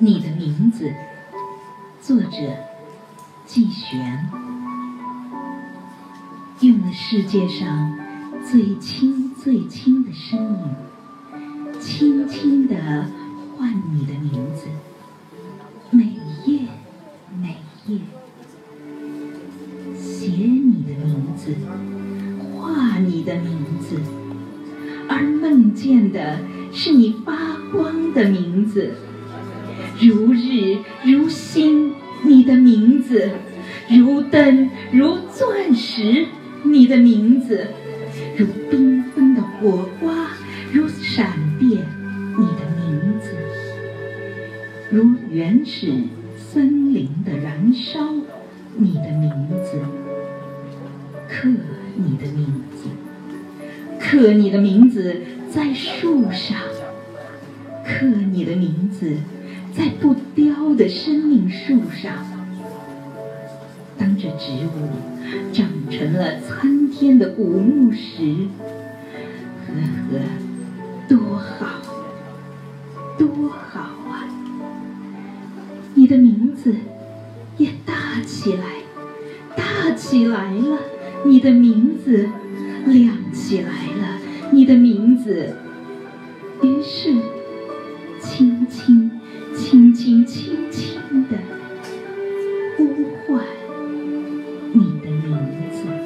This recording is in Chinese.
你的名字，作者季璇，用了世界上最轻最轻的声音，轻轻的唤你的名字，每夜每夜，写你的名字，画你的名字，而梦见的是你发光的名字。如日如星，你的名字；如灯如钻石，你的名字；如缤纷的火花，如闪电，你的名字；如原始森林的燃烧，你的名字；刻你的名字，刻你的名字在树上，刻你的名字。在不凋的生命树上，当这植物长成了参天的古木时，呵呵，多好，多好啊！你的名字也大起来，大起来了，你的名字亮起来了，你的名字，于是。唤你的名字